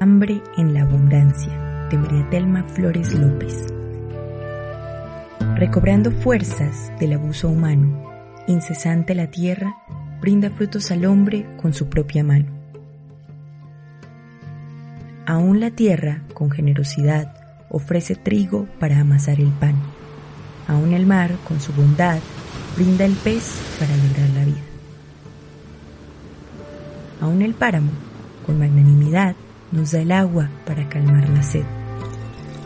Hambre en la abundancia de María Telma Flores López. Recobrando fuerzas del abuso humano, incesante la tierra brinda frutos al hombre con su propia mano. Aún la tierra, con generosidad, ofrece trigo para amasar el pan. Aún el mar, con su bondad, brinda el pez para lograr la vida. Aún el páramo, con magnanimidad, nos da el agua para calmar la sed.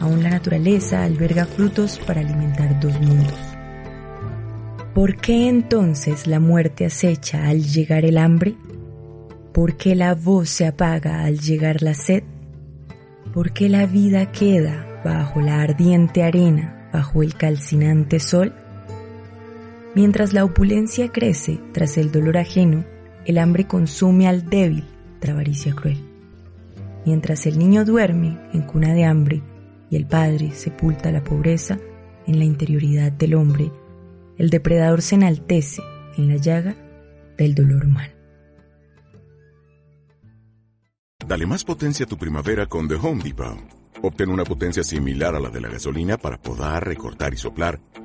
Aún la naturaleza alberga frutos para alimentar dos mundos. ¿Por qué entonces la muerte acecha al llegar el hambre? ¿Por qué la voz se apaga al llegar la sed? ¿Por qué la vida queda bajo la ardiente arena, bajo el calcinante sol? Mientras la opulencia crece tras el dolor ajeno, el hambre consume al débil, travaricia cruel. Mientras el niño duerme en cuna de hambre y el padre sepulta la pobreza en la interioridad del hombre, el depredador se enaltece en la llaga del dolor humano. Dale más potencia a tu primavera con The Home Depot. Obtén una potencia similar a la de la gasolina para podar, recortar y soplar